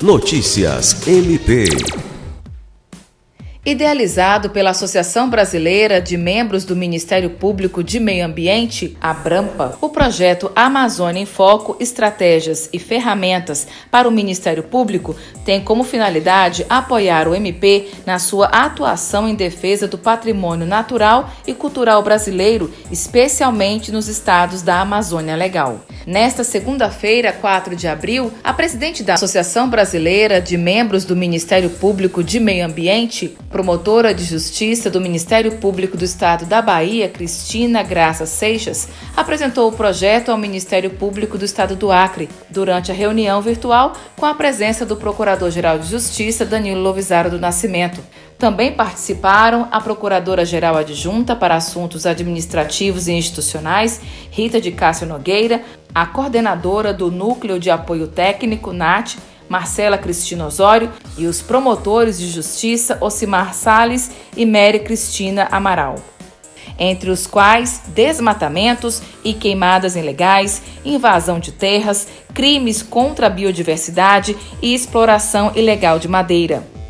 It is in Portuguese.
Notícias MP. Idealizado pela Associação Brasileira de Membros do Ministério Público de Meio Ambiente, a Brampa, o projeto Amazônia em Foco Estratégias e Ferramentas para o Ministério Público tem como finalidade apoiar o MP na sua atuação em defesa do patrimônio natural e cultural brasileiro, especialmente nos estados da Amazônia Legal. Nesta segunda-feira, 4 de abril, a presidente da Associação Brasileira de Membros do Ministério Público de Meio Ambiente, promotora de justiça do Ministério Público do Estado da Bahia, Cristina Graça Seixas, apresentou o projeto ao Ministério Público do Estado do Acre durante a reunião virtual com a presença do Procurador-Geral de Justiça, Danilo Lovisaro do Nascimento. Também participaram a Procuradora-Geral Adjunta para Assuntos Administrativos e Institucionais, Rita de Cássio Nogueira, a coordenadora do Núcleo de Apoio Técnico, NAT, Marcela Cristina Osório, e os promotores de justiça Osimar Sales e Mary Cristina Amaral. Entre os quais desmatamentos e queimadas ilegais, invasão de terras, crimes contra a biodiversidade e exploração ilegal de madeira.